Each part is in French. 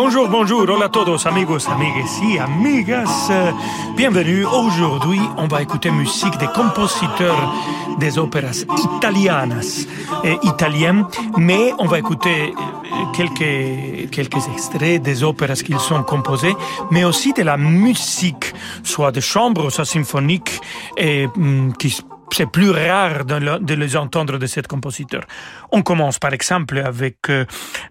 Bonjour, bonjour, hola a todos, amigos, amigues y amigas. Bienvenue. Aujourd'hui, on va écouter musique des compositeurs des opéras italianas et italiennes, mais on va écouter quelques, quelques extraits des opéras qu'ils sont composés, mais aussi de la musique, soit de chambre, soit symphonique, et, mm, qui c'est plus rare de, les entendre de cet compositeur. On commence par exemple avec euh,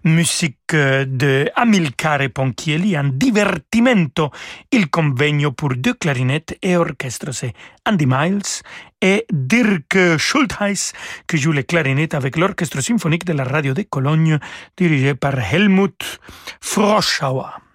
musique euh, de Amilcare Ponchielli, un divertimento, il convegno pour deux clarinettes et orchestre. C'est Andy Miles et Dirk Schultheis qui joue les clarinettes avec l'orchestre symphonique de la radio de Cologne dirigé par Helmut Froschauer.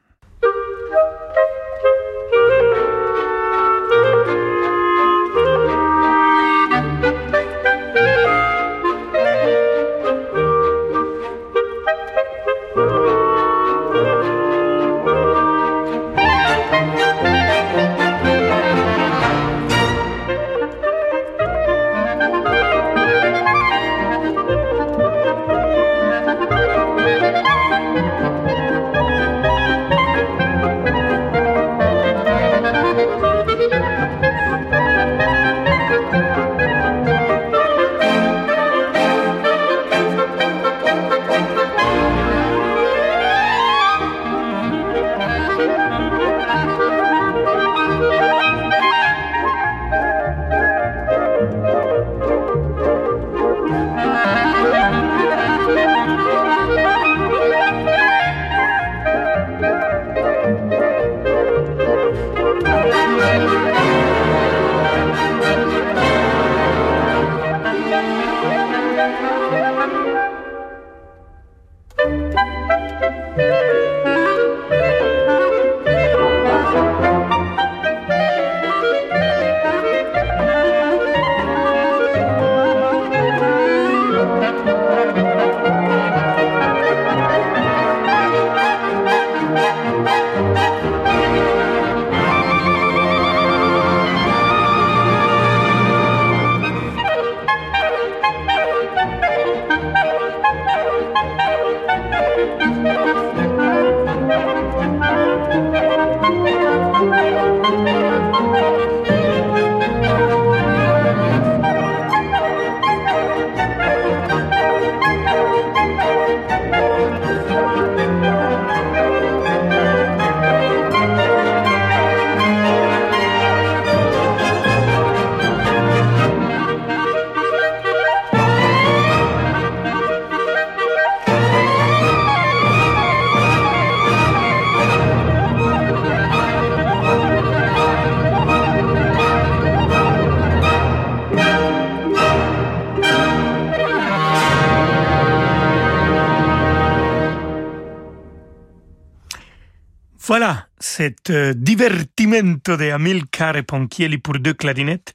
Voilà, cet euh, divertimento de Amilcare Ponchielli pour deux clarinettes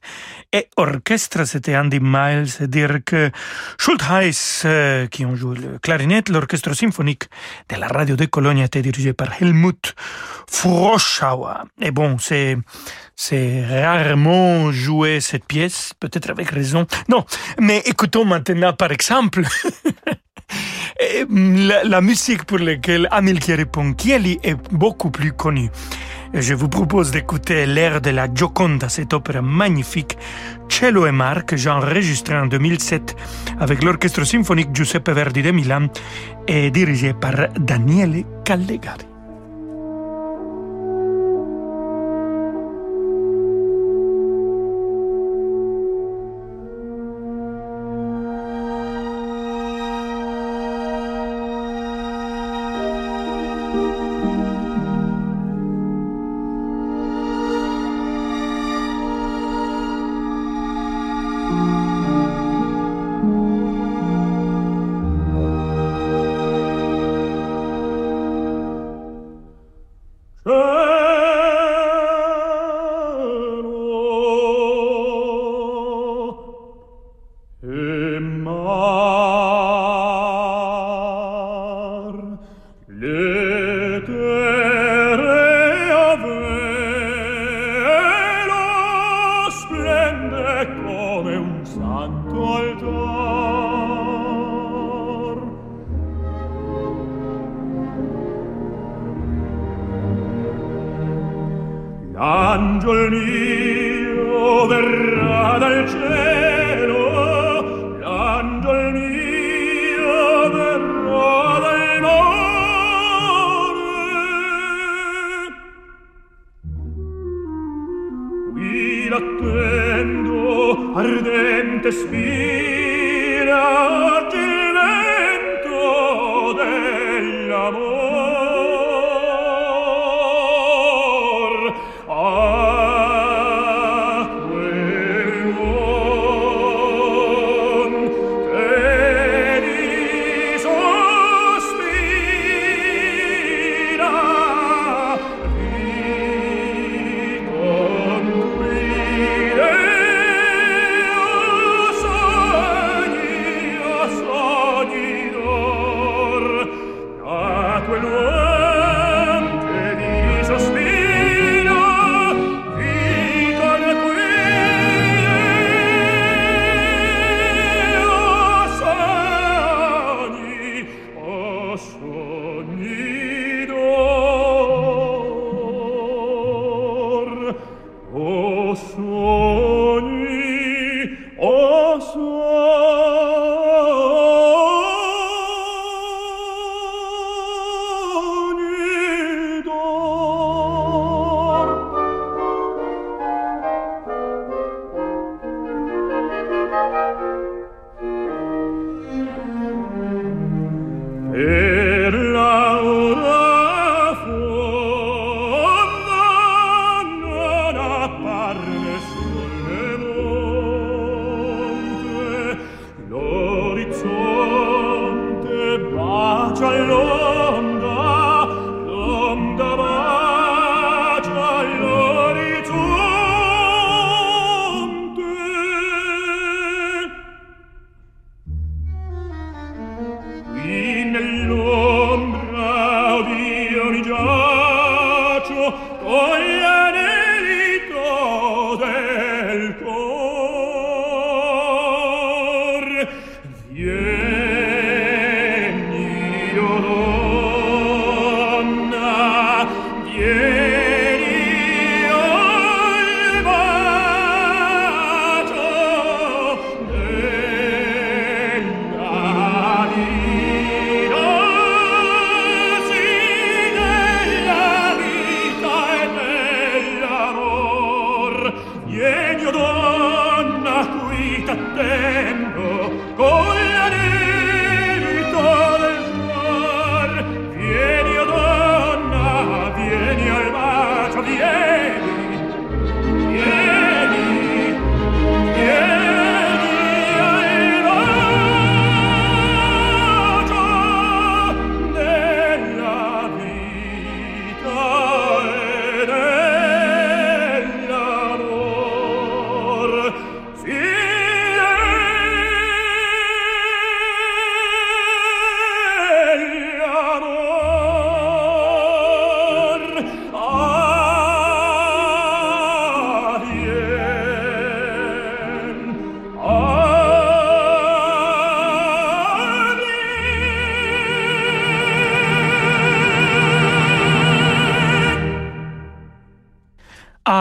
et orchestre, c'était Andy Miles et Dirk Schultheis euh, qui ont joué le clarinette. L'orchestre symphonique de la radio de Cologne était dirigé par Helmut Froschauer. Et bon, c'est c'est rarement joué cette pièce, peut-être avec raison. Non, mais écoutons maintenant par exemple la, musique pour laquelle Amilcare Ponchielli est beaucoup plus connue. Je vous propose d'écouter l'air de la Gioconda, cette opéra magnifique, Cielo e Mar, que j'ai enregistré en 2007 avec l'orchestre symphonique Giuseppe Verdi de Milan et dirigé par Daniele Callegari. è come un santo altar. L'angel mio des Spiel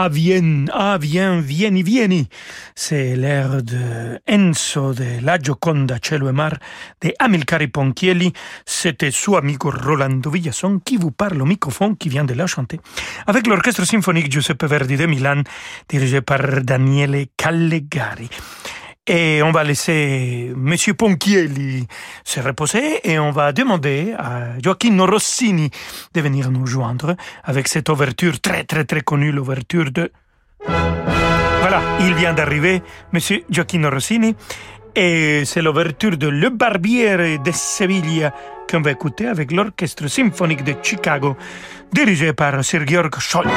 Vienne, ah viens, vieni, vieni. C'est l'air de Enzo de La Gioconda Cielo e Mar de Amilcare Ponchielli. C'était son amico Rolando Villason qui vous parle au microphone, qui vient de la chanter, avec l'orchestre symphonique Giuseppe Verdi de Milan, dirigé par Daniele Callegari. Et on va laisser Monsieur Ponchielli se reposer et on va demander à Gioacchino Rossini de venir nous joindre avec cette ouverture très très très connue, l'ouverture de... Voilà, il vient d'arriver, Monsieur Gioacchino Rossini, et c'est l'ouverture de Le Barbiere de Sevilla qu'on va écouter avec l'orchestre symphonique de Chicago, dirigé par Sir Georg Scholz.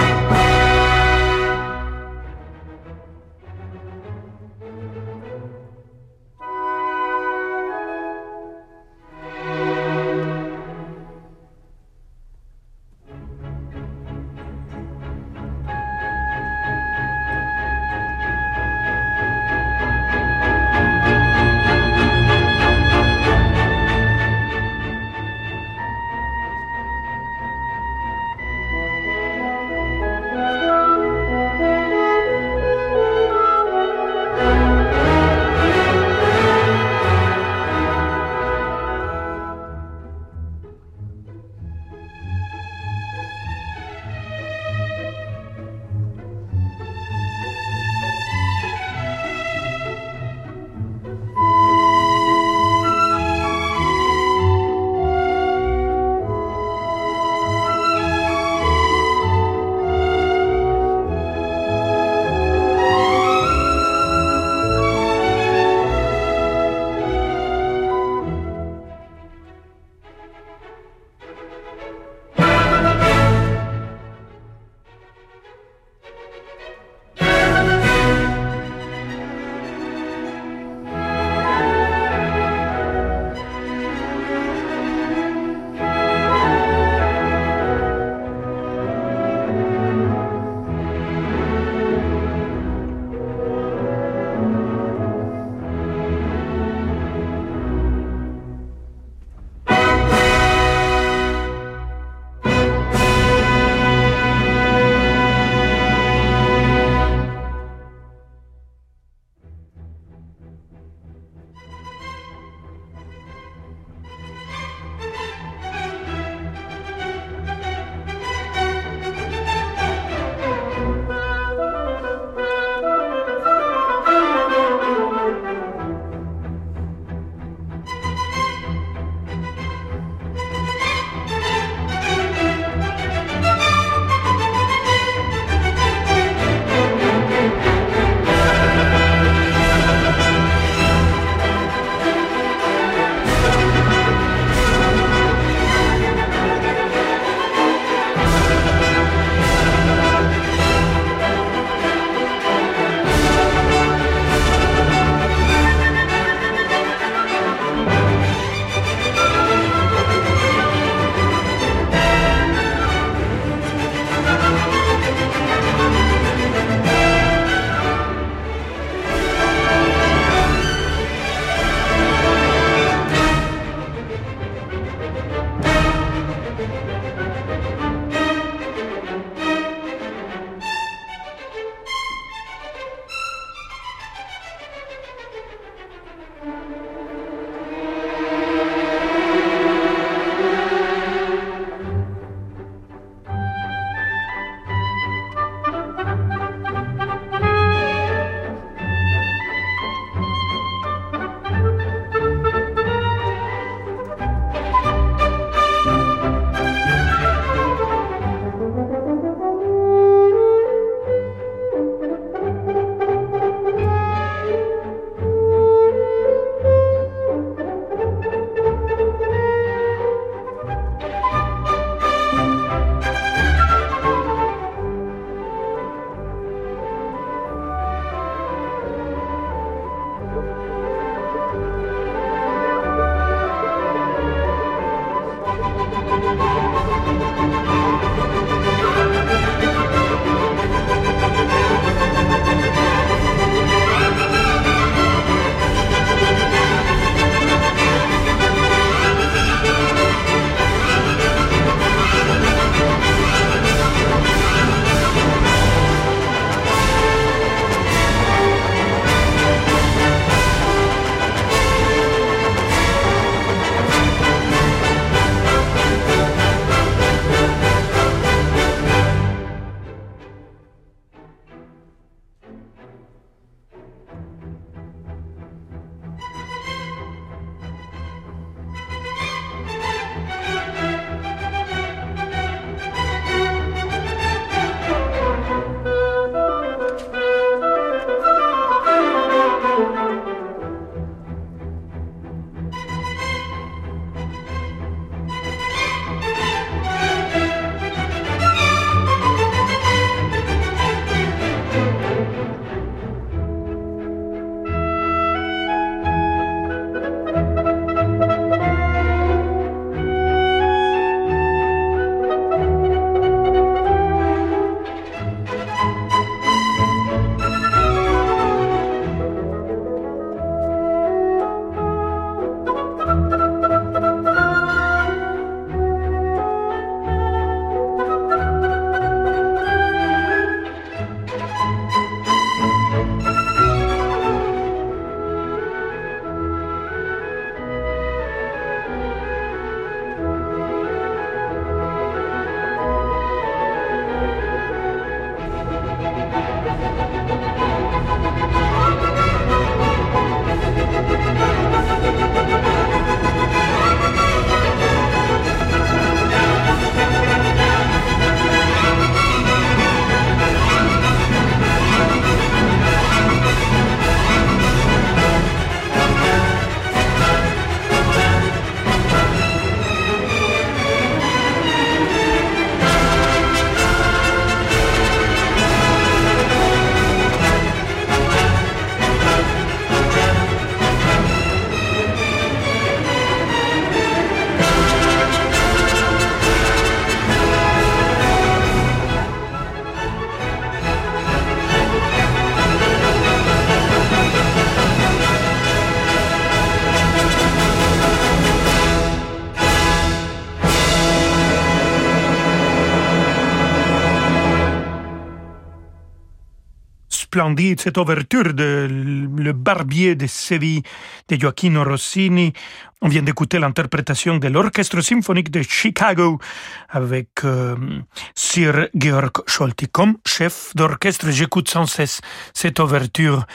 Splendide, cette ouverture de Le Barbier de Séville de Gioacchino Rossini. On vient d'écouter l'interprétation de l'Orchestre symphonique de Chicago avec euh, Sir Georg Scholti. Comme chef d'orchestre, j'écoute sans cesse cette ouverture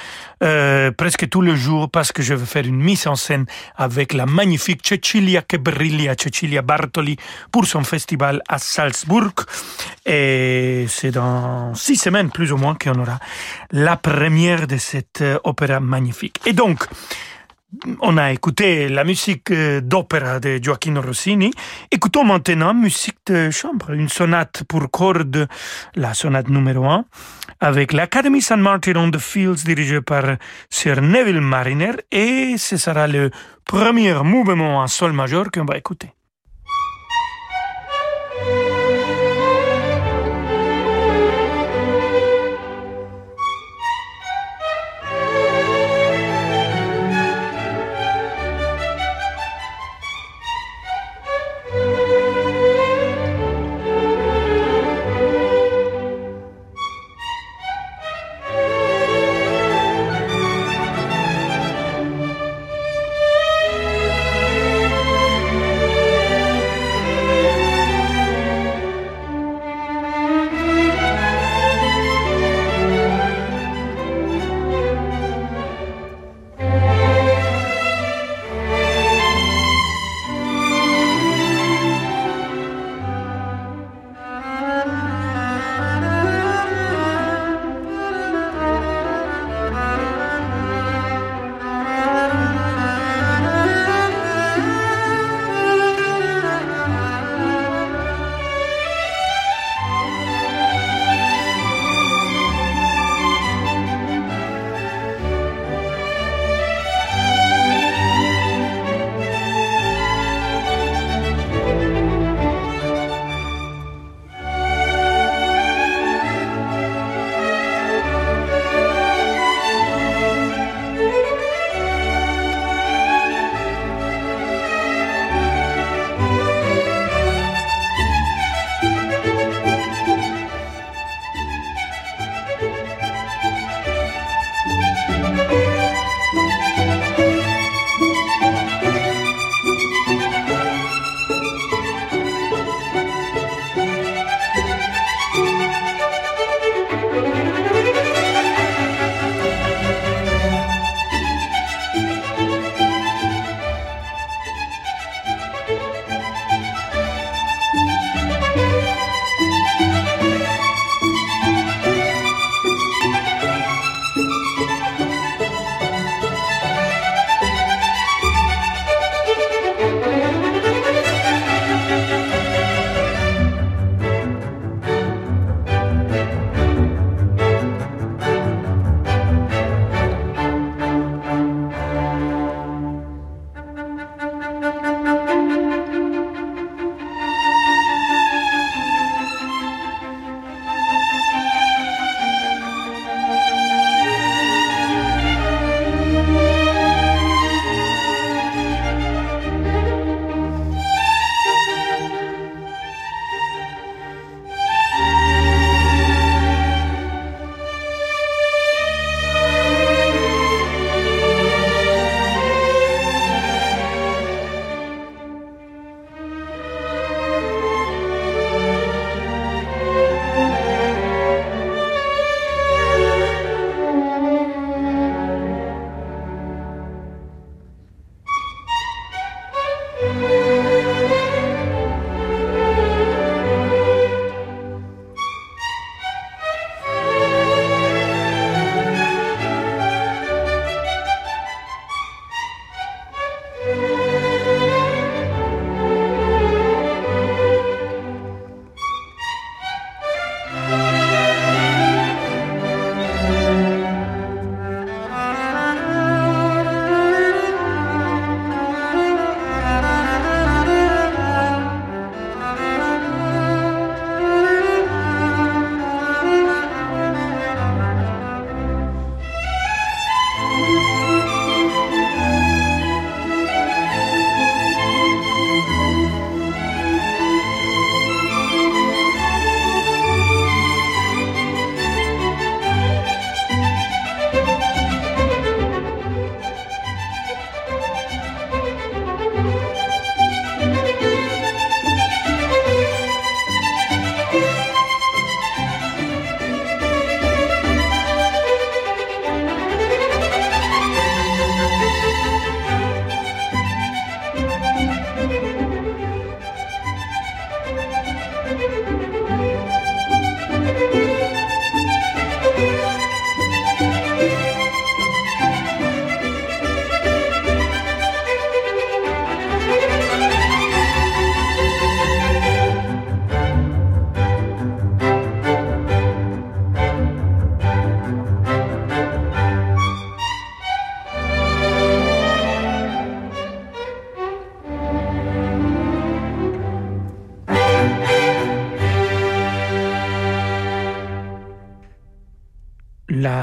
euh, presque tous les jours parce que je vais faire une mise en scène avec la magnifique Cecilia che Cecilia Bartoli, pour son festival à Salzburg. Et c'est dans six semaines plus ou moins qu'on aura la première de cette euh, opéra magnifique. Et donc, on a écouté la musique euh, d'opéra de Gioacchino Rossini. Écoutons maintenant musique de chambre, une sonate pour cordes, la sonate numéro 1, avec l'Academy St. Martin on the Fields dirigée par Sir Neville Mariner et ce sera le premier mouvement en sol majeur qu'on va écouter.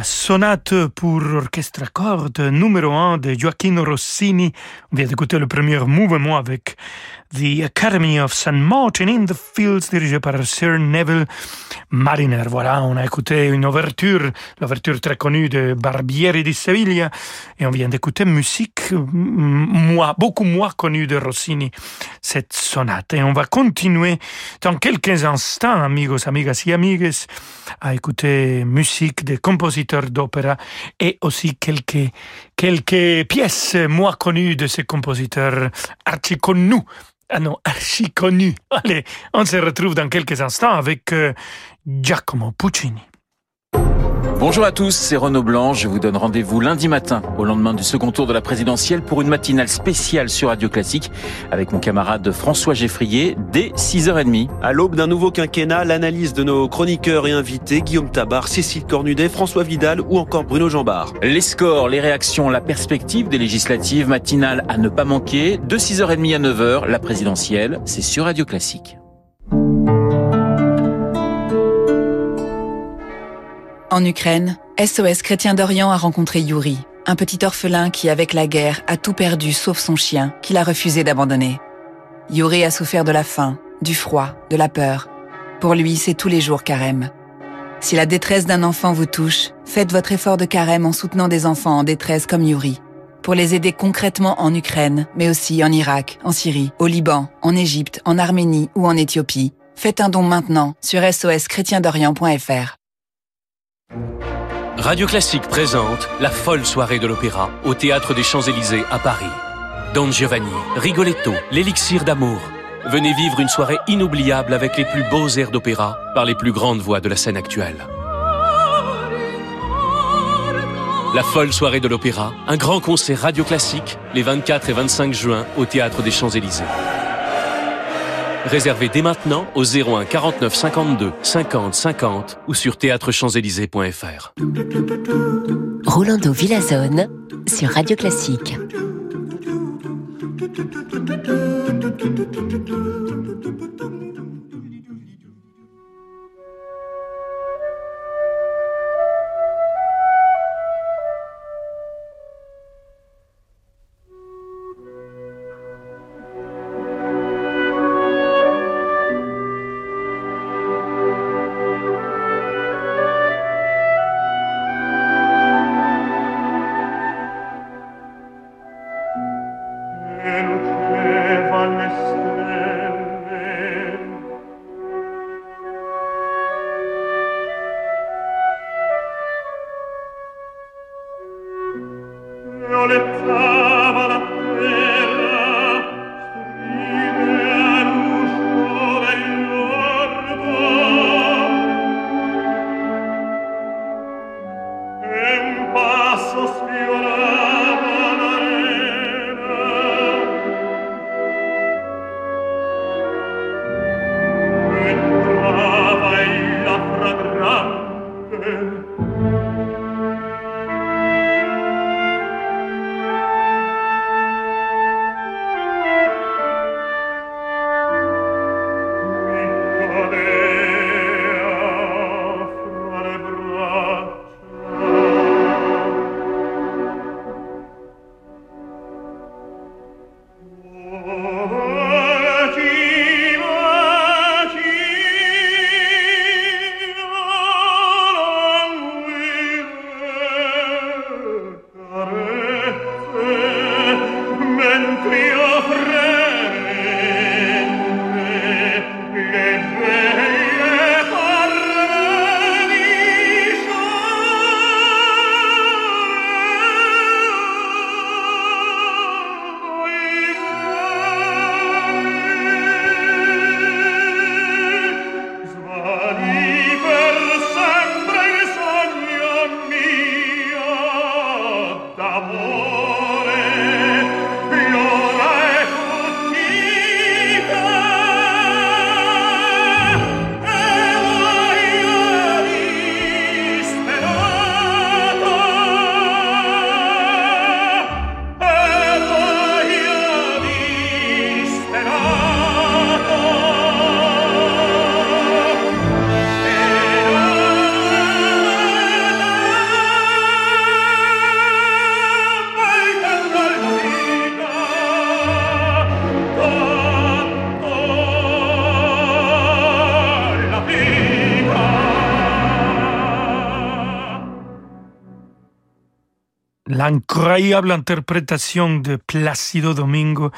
Sonate pour orchestre à cordes numéro 1 de Gioacchino Rossini. On vient d'écouter le premier mouvement avec The Academy of St. Martin in the Fields, dirigé par Sir Neville Mariner. Voilà, on a écouté une ouverture, l'ouverture très connue de Barbieri di Sevilla, et on vient d'écouter musique moi, beaucoup moins connue de Rossini, cette sonate. Et on va continuer dans quelques instants, amigos, amigas et amigues, à écouter musique des compositeurs d'opéra et aussi quelques, quelques pièces moins connues de ces compositeurs archi connus ah non. Allez, on se retrouve dans quelques instants avec euh, Giacomo Puccini. Bonjour à tous, c'est Renaud Blanc. Je vous donne rendez-vous lundi matin, au lendemain du second tour de la présidentielle, pour une matinale spéciale sur Radio Classique, avec mon camarade François Geffrier, dès 6h30. À l'aube d'un nouveau quinquennat, l'analyse de nos chroniqueurs et invités, Guillaume Tabar, Cécile Cornudet, François Vidal ou encore Bruno Jambard. Les scores, les réactions, la perspective des législatives matinales à ne pas manquer, de 6h30 à 9h, la présidentielle, c'est sur Radio Classique. En Ukraine, SOS Chrétien d'Orient a rencontré Yuri, un petit orphelin qui, avec la guerre, a tout perdu sauf son chien, qu'il a refusé d'abandonner. Yuri a souffert de la faim, du froid, de la peur. Pour lui, c'est tous les jours carême. Si la détresse d'un enfant vous touche, faites votre effort de carême en soutenant des enfants en détresse comme Yuri. Pour les aider concrètement en Ukraine, mais aussi en Irak, en Syrie, au Liban, en Égypte, en Arménie ou en Éthiopie, faites un don maintenant sur soschrétiendorient.fr. Radio Classique présente la folle soirée de l'opéra au Théâtre des Champs-Élysées à Paris. Don Giovanni, Rigoletto, l'élixir d'amour. Venez vivre une soirée inoubliable avec les plus beaux airs d'opéra par les plus grandes voix de la scène actuelle. La folle soirée de l'opéra, un grand concert radio classique les 24 et 25 juin au Théâtre des Champs-Élysées. Réservez dès maintenant au 01 49 52 50 50 ou sur théâtrechamps-élysées.fr. Rolando Villazone sur Radio Classique. proletari interprétation de Placido Domingo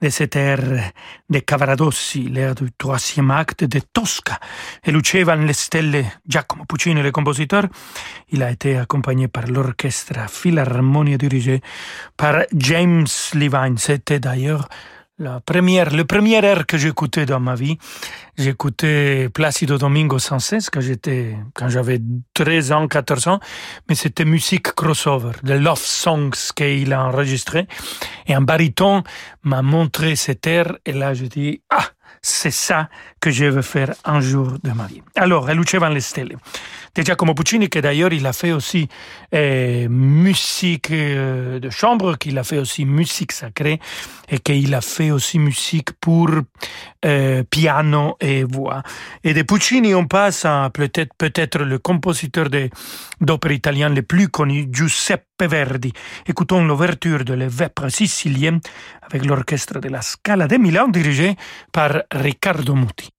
de air de Cavaradossi, l'air du troisième acte de Tosca. Et Lucevan le stelle Giacomo Puccini, le compositeur. Il a été accompagné par l'orchestre Philharmonia dirigé par James Levine. C'était d'ailleurs la première, le premier air que j'écoutais dans ma vie, j'écoutais Placido Domingo sans cesse quand j'étais, quand j'avais 13 ans, 14 ans, mais c'était musique crossover, de love songs qu'il a enregistré. Et un baryton m'a montré cet air, et là je dis, ah, c'est ça que je veux faire un jour de ma vie. Alors, Luce Van le stelle de Giacomo Puccini, que d'ailleurs il a fait aussi eh, musique euh, de chambre, qu'il a fait aussi musique sacrée et qu'il a fait aussi musique pour euh, piano et voix. Et de Puccini, on passe à peut-être peut-être le compositeur d'opéra italien le plus connu, Giuseppe Verdi. Écoutons l'ouverture de Le Vêpres sicilien avec l'orchestre de la Scala de Milan dirigé par Riccardo Muti.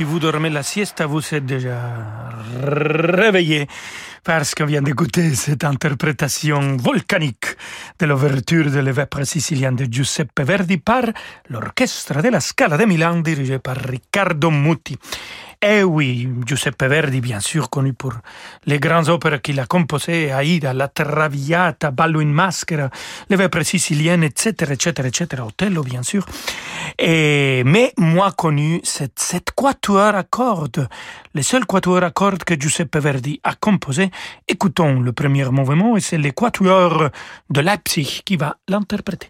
Si vous dormez la sieste, vous êtes déjà réveillé parce qu'on vient d'écouter cette interprétation volcanique de l'ouverture de l'évêque sicilien de Giuseppe Verdi par l'orchestre de la Scala de Milan dirigé par Riccardo Muti. Eh oui, Giuseppe Verdi, bien sûr, connu pour les grandes opéras qu'il a composées, Aida, La Traviata, Ballo in Maschera, Les Vêpres siciliennes, etc., etc., etc., Otello, bien sûr. Mais moi connu, c'est cette quatuor à cordes, le seul quatuor à cordes que Giuseppe Verdi a composé. Écoutons le premier mouvement et c'est le quatuor de Leipzig qui va l'interpréter.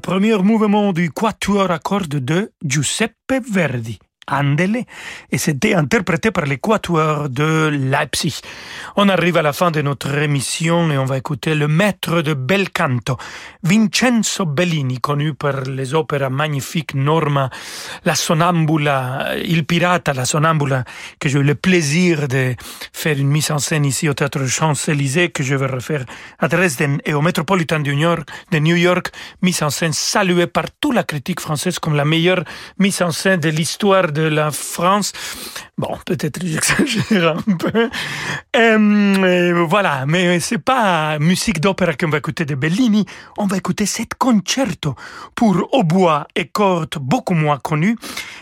Premier mouvement du quatuor à cordes de Giuseppe Verdi. Andele et c'était interprété par les quatuors de Leipzig. On arrive à la fin de notre émission et on va écouter le maître de bel canto, Vincenzo Bellini, connu par les opéras magnifiques Norma, La Sonambula, Il Pirata, La Sonambula, que j'ai eu le plaisir de faire une mise en scène ici au Théâtre Champs-Élysées, que je vais refaire à Dresden et au Metropolitan de New York, de New York mise en scène saluée par toute la critique française comme la meilleure mise en scène de l'histoire de la France. Bon, peut-être j'exagère un peu. Euh, voilà, mais c'est pas musique d'opéra qu'on va écouter de Bellini. On va écouter cet concerto pour hautbois et cordes beaucoup moins connu.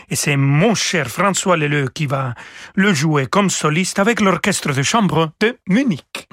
Et c'est mon cher François Leleu qui va le jouer comme soliste avec l'orchestre de chambre de Munich.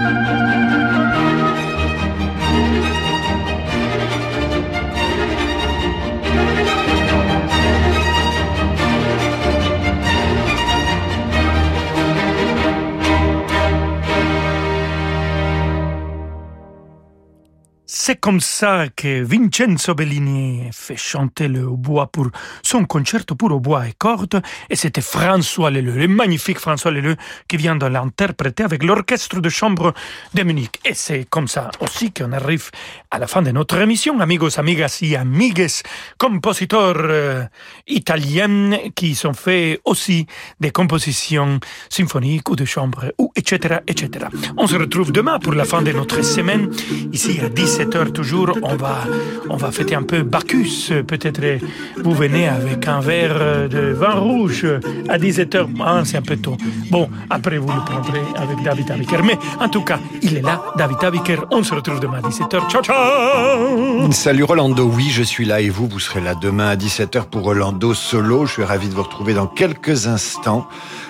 Música c'est comme ça que Vincenzo Bellini fait chanter le hautbois pour son concerto pour hautbois et cordes. Et c'était François Leleu, le magnifique François Leleu, qui vient de l'interpréter avec l'orchestre de chambre de Munich. Et c'est comme ça aussi qu'on arrive à la fin de notre émission. Amigos, amigas et amigues, compositeurs euh, italiens qui sont fait aussi des compositions symphoniques ou de chambre, ou etc., etc. On se retrouve demain pour la fin de notre semaine. Ici à 17h toujours, on va, on va fêter un peu Bacchus. Peut-être vous venez avec un verre de vin rouge à 17h. Ah, c'est un peu tôt. Bon, après vous le prendrez avec David Abiker. Mais en tout cas, il est là, David Abiker. On se retrouve demain à 17h. Ciao, ciao Salut Rolando, oui, je suis là et vous, vous serez là demain à 17h pour Rolando Solo. Je suis ravi de vous retrouver dans quelques instants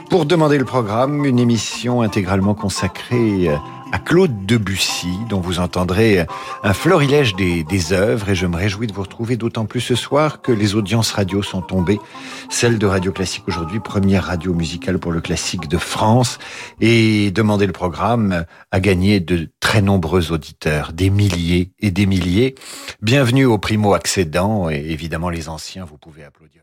pour demander le programme, une émission intégralement consacrée à Claude Debussy, dont vous entendrez un florilège des, œuvres, et je me réjouis de vous retrouver d'autant plus ce soir que les audiences radio sont tombées. Celle de Radio Classique aujourd'hui, première radio musicale pour le classique de France, et demander le programme a gagné de très nombreux auditeurs, des milliers et des milliers. Bienvenue aux primo-accédants, et évidemment les anciens, vous pouvez applaudir.